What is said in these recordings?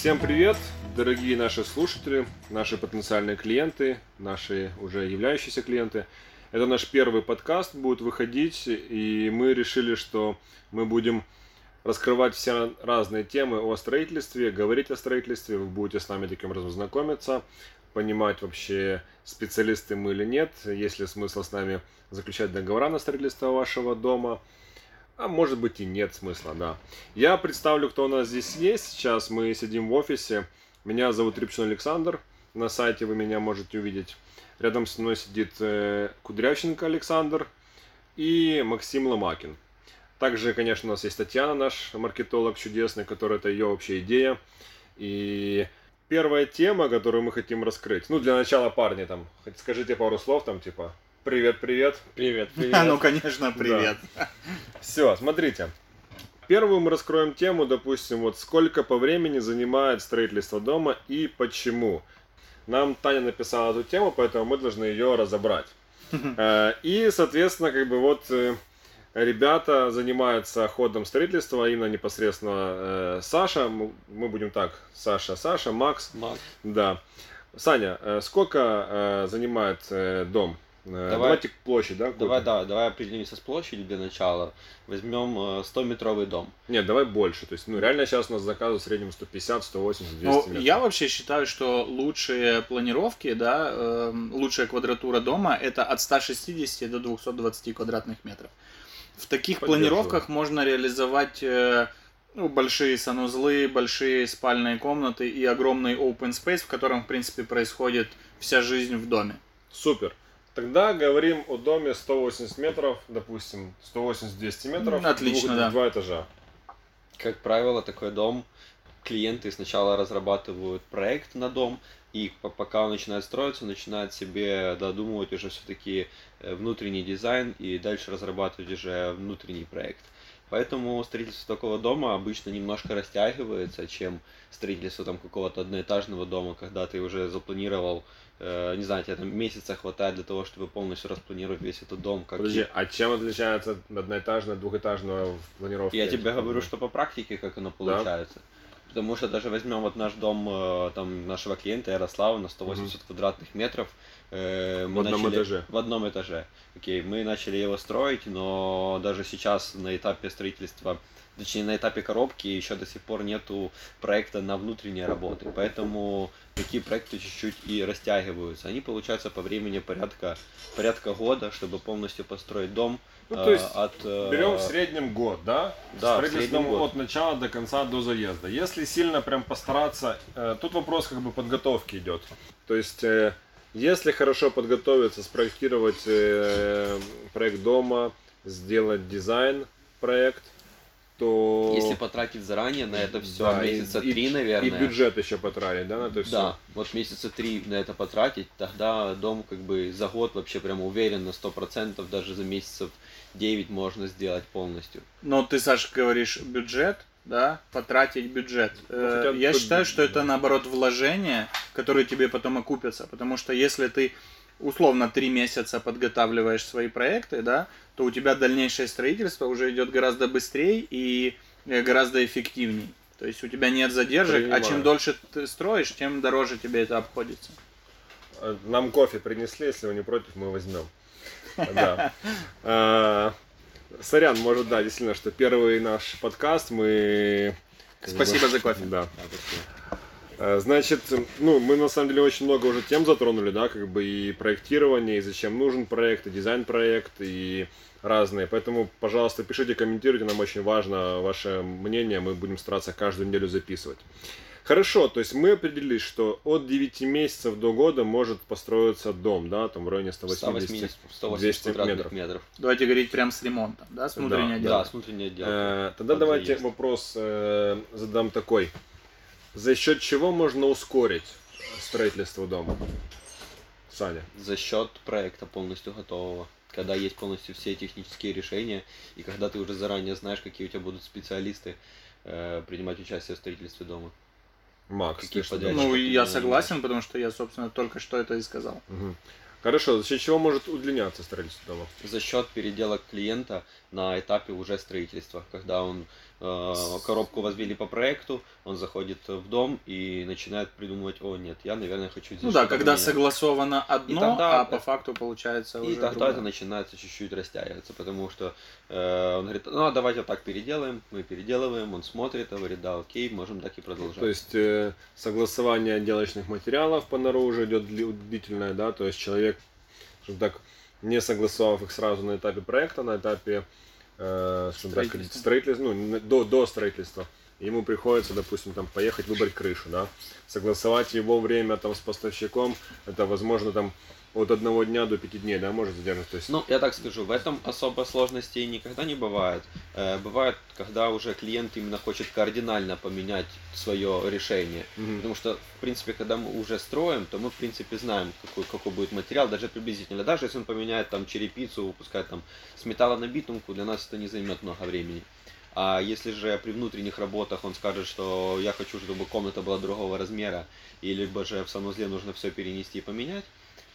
Всем привет, дорогие наши слушатели, наши потенциальные клиенты, наши уже являющиеся клиенты. Это наш первый подкаст будет выходить, и мы решили, что мы будем раскрывать все разные темы о строительстве, говорить о строительстве, вы будете с нами таким образом знакомиться, понимать вообще, специалисты мы или нет, есть ли смысл с нами заключать договора на строительство вашего дома, а может быть и нет смысла, да. Я представлю, кто у нас здесь есть. Сейчас мы сидим в офисе. Меня зовут Рябчин Александр. На сайте вы меня можете увидеть. Рядом со мной сидит э, Кудрявченко Александр и Максим Ломакин. Также, конечно, у нас есть Татьяна, наш маркетолог чудесный, который это ее вообще идея. И первая тема, которую мы хотим раскрыть. Ну, для начала, парни, там, скажите пару слов, там, типа, привет, привет. Привет, привет. Ну, конечно, привет. Все, смотрите. Первую мы раскроем тему, допустим, вот сколько по времени занимает строительство дома и почему. Нам Таня написала эту тему, поэтому мы должны ее разобрать. Э, И, соответственно, как бы вот э, ребята занимаются ходом строительства, именно непосредственно э, Саша, мы мы будем так, Саша, Саша, Макс, Макс. да. Саня, э, сколько э, занимает э, дом? Э, Давай- Давайте площадь, да? Давай, да, давай определимся с площадью для начала. Возьмем э, 100-метровый дом. Нет, давай больше. То есть, ну, реально сейчас у нас заказы в среднем 150, 180, 200 Ну, метров. я вообще считаю, что лучшие планировки, да, эм, лучшая квадратура дома это от 160 до 220 квадратных метров. В таких планировках можно реализовать э, ну, большие санузлы, большие спальные комнаты и огромный open space, в котором, в принципе, происходит вся жизнь в доме. Супер. Тогда говорим о доме 180 метров, допустим, 180-200 метров. Отлично, двух- да. Два этажа. Как правило, такой дом клиенты сначала разрабатывают проект на дом, и по- пока он начинает строиться, начинают себе додумывать уже все-таки внутренний дизайн и дальше разрабатывать уже внутренний проект. Поэтому строительство такого дома обычно немножко растягивается, чем строительство там какого-то одноэтажного дома, когда ты уже запланировал, э, не знаю, тебе там месяца хватает для того, чтобы полностью распланировать весь этот дом. Как Подожди, а чем отличается одноэтажное от двухэтажного в планировке? я тебе говорю, что по практике как оно получается. Потому что даже возьмем вот наш дом э, там нашего клиента Ярослава на 180 квадратных метров. Э, В одном начали- этаже. В одном этаже. Окей, мы начали его строить, но даже сейчас на этапе строительства, точнее на этапе коробки еще до сих пор нету проекта на внутренние работы. Поэтому такие проекты чуть-чуть и растягиваются. Они получаются по времени порядка, порядка года, чтобы полностью построить дом. Ну, то э, есть от, э, Берем в среднем год, да? Да, в Строительство среднем дома год. от начала до конца до заезда. Если сильно прям постараться, э, тут вопрос как бы подготовки идет. То есть, если хорошо подготовиться, спроектировать э, проект дома, сделать дизайн проект, то... Если потратить заранее на это все Да, и- месяца и- три, наверное. И бюджет еще потратить, да, на это все? Да, вот месяца три на это потратить, тогда дом как бы за год вообще прям уверен на 100%, даже за месяцев 9 можно сделать полностью. Но ты, Саш, говоришь бюджет, да, потратить бюджет. Э, хотя Я считаю, что это наоборот вложения, которые тебе потом окупятся. Потому что если ты условно три месяца подготавливаешь свои проекты, да, то у тебя дальнейшее строительство уже идет гораздо быстрее и э, гораздо эффективнее. То есть у тебя нет задержек, а Принимаю. чем дольше ты строишь, тем дороже тебе это обходится. Э, Нам кофе принесли, если вы не против, мы возьмем. Да. Сорян, может, да, действительно, что первый наш подкаст мы... как Спасибо за кофе. Да. Э, Значит, ну, мы на самом деле очень много уже тем затронули, да, как бы и проектирование, и зачем нужен проект, и дизайн проект, и разные. Поэтому, пожалуйста, пишите, комментируйте, нам очень важно ваше мнение, мы будем стараться каждую неделю записывать. Хорошо, то есть мы определились, что от 9 месяцев до года может построиться дом, да, там в районе 180 180, 180 200 квадратных метров. метров. Давайте говорить прям с ремонтом, да, с внутренней Да, отделкой. Да, с внутренней отделкой. Э, Тогда Под давайте заезд. вопрос э, задам такой. За счет чего можно ускорить строительство дома? Саня. За счет проекта полностью готового. Когда есть полностью все технические решения, и когда ты уже заранее знаешь, какие у тебя будут специалисты э, принимать участие в строительстве дома. Макс, Какие ты что подрядчики? Ну, я согласен, потому что я, собственно, только что это и сказал. Мгм. Хорошо, за счет чего может удлиняться строительство дома? За счет переделок клиента на этапе уже строительства, когда он э, коробку возвели по проекту, он заходит в дом и начинает придумывать, о нет, я, наверное, хочу здесь Ну да, когда поменять. согласовано одно, тогда- а по факту получается И уже тогда другое. это начинается чуть-чуть растягиваться, потому что э, он говорит, ну а давайте вот так переделаем, мы переделываем, он смотрит, говорит, да, окей, можем так и продолжать. То есть э, согласование отделочных материалов по наружу идет дли- длительное, да, то есть человек, так, не согласовав их сразу на этапе проекта, на этапе э, скажем так, Строительства. строительства, ну, до, до строительства, ему приходится, допустим, там поехать выбрать крышу, да, согласовать его время там с поставщиком, это возможно там от одного дня до пяти дней, да, может задержать, то есть Ну, я так скажу, в этом особо сложностей никогда не бывает. Э, Бывает, когда уже клиент именно хочет кардинально поменять свое решение. Мгм. Потому что, в принципе, когда мы уже строим, то мы, в принципе, знаем, какой, какой будет материал, даже приблизительно. Даже если он поменяет там черепицу, выпускает там с металла на битумку, для нас это не займет много времени. А если же при внутренних работах он скажет, что я хочу, чтобы комната была другого размера, и либо же в санузле нужно все перенести и поменять,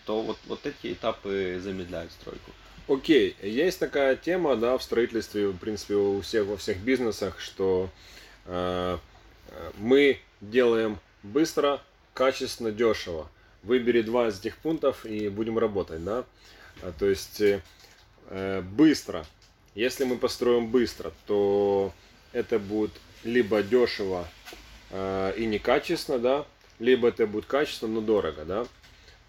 то вот, вот эти этапы замедляют стройку. Окей, есть такая тема, да, в строительстве, в принципе, у всех, во всех бизнесах, что э, э, мы делаем быстро, качественно, дешево. Выбери два из этих пунктов и будем работать, да. А, То есть э, э, быстро. Если мы построим быстро, то это будет либо дешево э, и некачественно, да, либо это будет качественно, но дорого, да.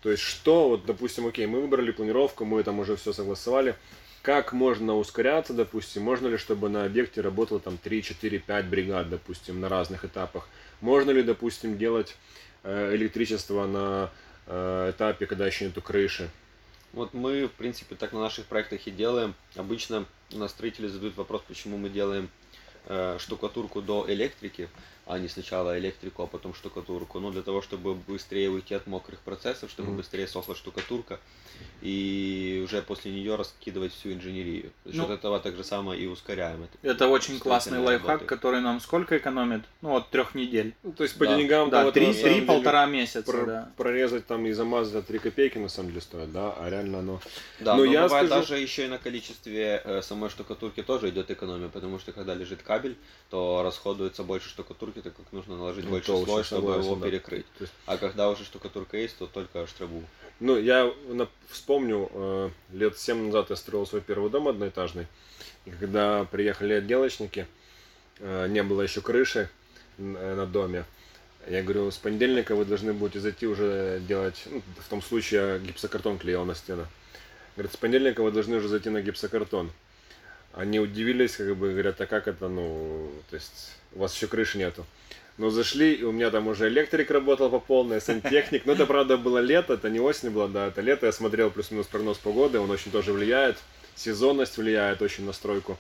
То есть что, вот, допустим, окей, мы выбрали планировку, мы там уже все согласовали. Как можно ускоряться, допустим? Можно ли, чтобы на объекте работало там 3, 4, 5 бригад, допустим, на разных этапах? Можно ли, допустим, делать э, электричество на э, этапе, когда еще нету крыши? Вот мы, в принципе, так на наших проектах и делаем. Обычно у нас строители задают вопрос, почему мы делаем э, штукатурку до электрики, а не сначала электрику, а потом штукатурку. Ну, для того, чтобы быстрее уйти от мокрых процессов, чтобы Мгм. быстрее сохла штукатурка, и уже после нее раскидывать всю инженерию. За счет Ну, этого так же самое и ускоряем это. Это очень классный лайфхак, работы. который нам сколько экономит? Ну, от трех недель. Ну, то есть по Да. деньгам Да, вот три, на три, самом деле полтора месяца, про- да. прорезать там и замазать за 3 копейки на самом деле стоит, да, а реально оно... Да, Ну, но я бывает скажу- даже еще и на количестве э, самой штукатурки тоже идет экономия, потому что когда лежит кабель, то расходуется больше штукатурки, так как нужно наложить Ну, больше толще, слой, чтобы согласен, его да. перекрыть. Есть- А когда уже штукатурка есть, то только штрабу. Ну, я на- вспомню, э, лет 7 назад я строил свой первый дом одноэтажный. И когда приехали отделочники, э, не было еще крыши н- э, на доме. Я говорю, с понедельника вы должны будете зайти уже делать, ну, в том случае я гипсокартон клеил на стену. Говорит, с понедельника вы должны уже зайти на гипсокартон. Они удивились, как бы говорят, а как это, ну, то есть у вас еще крыши нету. Но зашли, и у меня там уже электрик работал по полной, сантехник. Но это, правда, было лето, это не осень была, да, это лето. Я смотрел плюс-минус прогноз погоды, он очень тоже влияет. Сезонность влияет очень на стройку.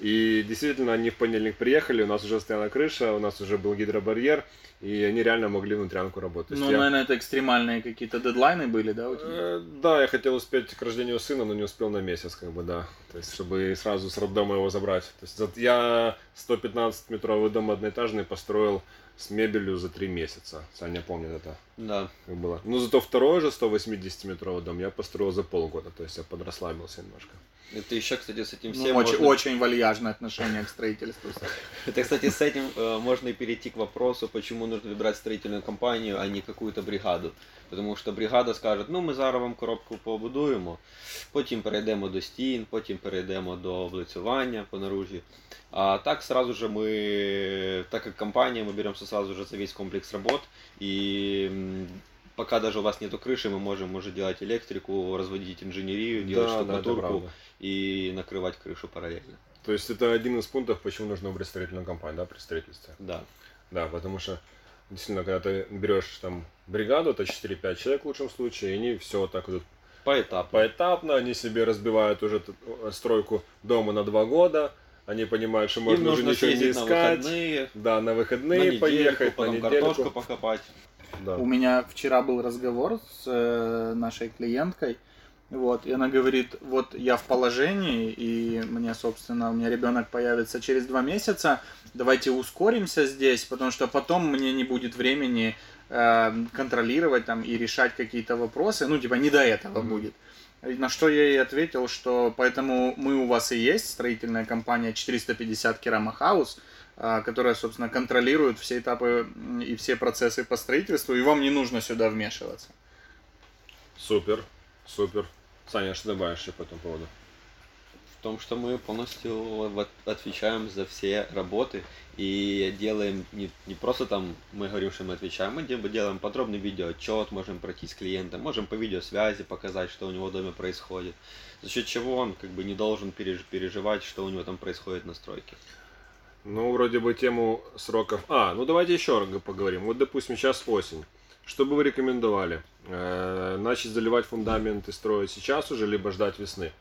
И действительно, они в понедельник приехали, у нас уже стояла крыша, у нас уже был гидробарьер, и они реально могли внутрянку работать. Ну, я- наверное, это экстремальные какие-то дедлайны были, да, у тебя? Э, Да, я хотел успеть к рождению сына, но не успел на месяц, как бы, да. То есть, чтобы сразу с роддома его забрать. То есть, я 115-метровый дом одноэтажный построил с мебелью за три месяца. Саня помнит это, Да. как было. Ну, зато второй же 180-метровый дом я построил за полгода. То есть, я подрасслабился немножко. Это еще, кстати, с этим Ну, всем очень, можно... очень вальяжное отношение к строительству. Это, кстати, с этим э, можно и перейти к вопросу, почему нужно выбирать строительную компанию, а не какую-то бригаду. Тому що бригада скаже, ну ми зараз вам коробку побудуємо, потім перейдемо до стін, потім перейдемо до облицювання по наружі. А так сразу же мы, так как компания, мы беремся сразу же за весь комплекс работ. И м, пока даже у вас нету крыши, мы можем уже делать электрику, разводить инженерию, делать да, да, штукатурку правда. и накрывать крышу параллельно. То есть, это один из пунктов, почему нужно выбрать строительную компанию, да, при строительстве. Да. Да, потому что действительно, когда ты берешь там бригаду, это 4-5 человек в лучшем случае, и они все так вот Поэтапно. поэтапно, они себе разбивают уже э, стройку дома на два года, они понимают, что Им можно уже нужно ничего не съездить на искать, выходные, да, на на выходные недельку, поехать, на потом недельку. картошку покопать. Да. У меня вчера был разговор с э, нашей клиенткой, вот, и она говорит, вот я в положении, и мне, собственно, у меня ребенок появится через два месяца, давайте ускоримся здесь, потому что потом мне не будет времени э, контролировать там и решать какие-то вопросы, ну, типа, не до этого Мгм. будет. На что я ей ответил, что поэтому мы у вас и есть строительная компания 450 Керама Хаус, которая, собственно, контролирует все этапы и все процессы по строительству, и вам не нужно сюда вмешиваться. Супер, супер. Саня, что добавишь еще по этому поводу? В том, что мы полностью отвечаем за все работы и делаем не, не просто там, мы говорим, что мы отвечаем, мы делаем подробный видеоотчет, можем пройти с клиентом, можем по видеосвязи показать, что у него в доме происходит, за счет чего он как бы не должен переживать, что у него там происходит на стройке. Ну, вроде бы тему сроков... А, ну давайте еще поговорим. Вот, допустим, сейчас осень. Что бы вы рекомендовали? Э, начать заливать фундамент и строить сейчас уже, либо ждать весны?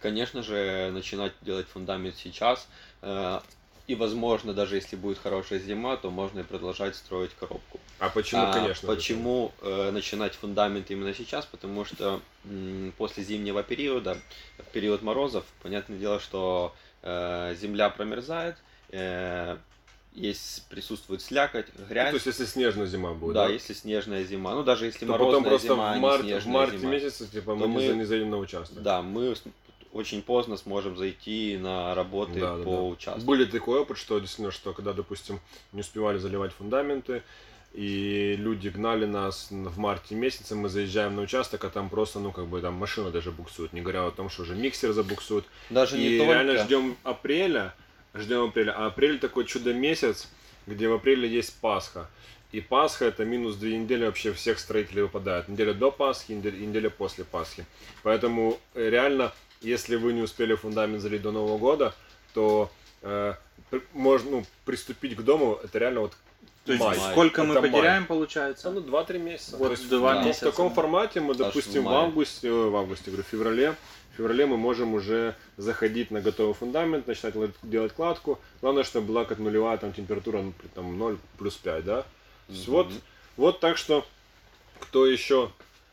Конечно же, начинать делать фундамент сейчас. Э, и, возможно, даже если будет хорошая зима, то можно и продолжать строить коробку. А почему, а, конечно? Почему э, начинать фундамент именно сейчас? Потому что м, после зимнего периода, в период морозов, понятное дело, что э, земля промерзает, есть присутствует слякоть, грязь. Ну, то есть если снежная зима будет, да? Да, если снежная зима. Ну даже если то морозная потом просто зима, в, март, в марте зима, месяце типа мы, мы не заедем на участок. Да, мы очень поздно сможем зайти на работы да, по да, участку. Были такой опыт, что действительно, что когда, допустим, не успевали заливать фундаменты, и люди гнали нас в марте месяце, мы заезжаем на участок, а там просто, ну, как бы, там машина даже буксует, не говоря о том, что уже миксер забуксует. Даже и не только. реально ждем апреля, ждем апреля. А апрель такой чудо-месяц, где в апреле есть Пасха. И Пасха это минус две недели вообще всех строителей выпадает. Неделя до Пасхи, неделя после Пасхи. Поэтому э, реально, если вы не успели фундамент залить до Нового года, то э, можно ну, приступить к дому, это реально вот то есть май. сколько это мы потеряем, май. получается? Ну, 2-3 месяца. Вот, То есть, два да. месяца. В таком формате мы, допустим, в, в августе, в августе, говорю, в феврале в феврале мы можем уже заходить на готовый фундамент, начинать делать кладку. Главное, чтобы была как нулевая там, температура, ну, там 0 плюс 5, да? Mm-hmm. Вот, вот так что, кто еще,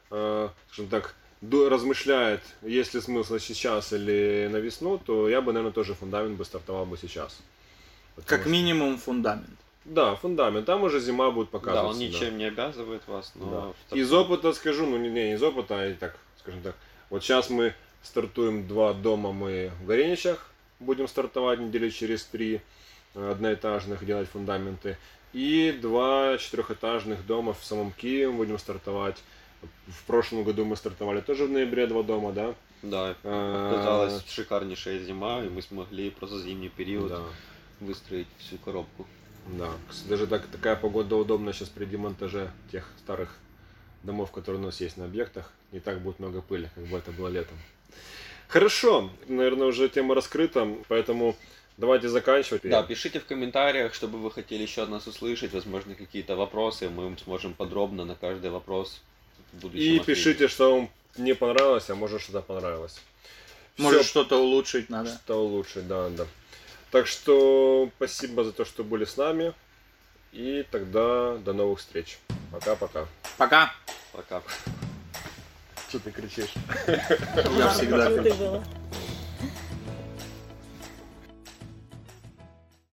э, скажем так, размышляет, есть ли смысл сейчас или на весну, то я бы, наверное, тоже фундамент бы стартовал бы сейчас. Потому как что... минимум фундамент. Да, фундамент. Там уже зима будет показываться. Да, он ничем да. не обязывает вас. Но да. Из опыта скажу, ну не, не из опыта, а так, скажем так. Вот сейчас мы Стартуем два дома мы в Гореничах. Будем стартовать недели через три э, одноэтажных, делать фундаменты. И два четырехэтажных дома в самом Киеве будем стартовать. В прошлом году мы стартовали тоже в ноябре два дома, да? Да, а, оказалась шикарнейшая зима, и мы смогли просто зимний период да. выстроить всю коробку. Да, даже так, такая погода удобна сейчас при демонтаже тех старых домов, которые у нас есть на объектах. Не так будет много пыли, как бы это было летом. Хорошо, наверное, уже тема раскрыта, поэтому давайте заканчивать. Да, пишите в комментариях, что бы вы хотели еще от нас услышать, возможно, какие-то вопросы, мы сможем подробно на каждый вопрос в И ответить. пишите, что вам не понравилось, а может что-то понравилось. Может что-то улучшить надо. Что улучшить, да, да. Так что спасибо за то, что были с нами. И тогда до новых встреч. Пока-пока. Пока. Пока. Что ты кричишь? Я всегда кричу.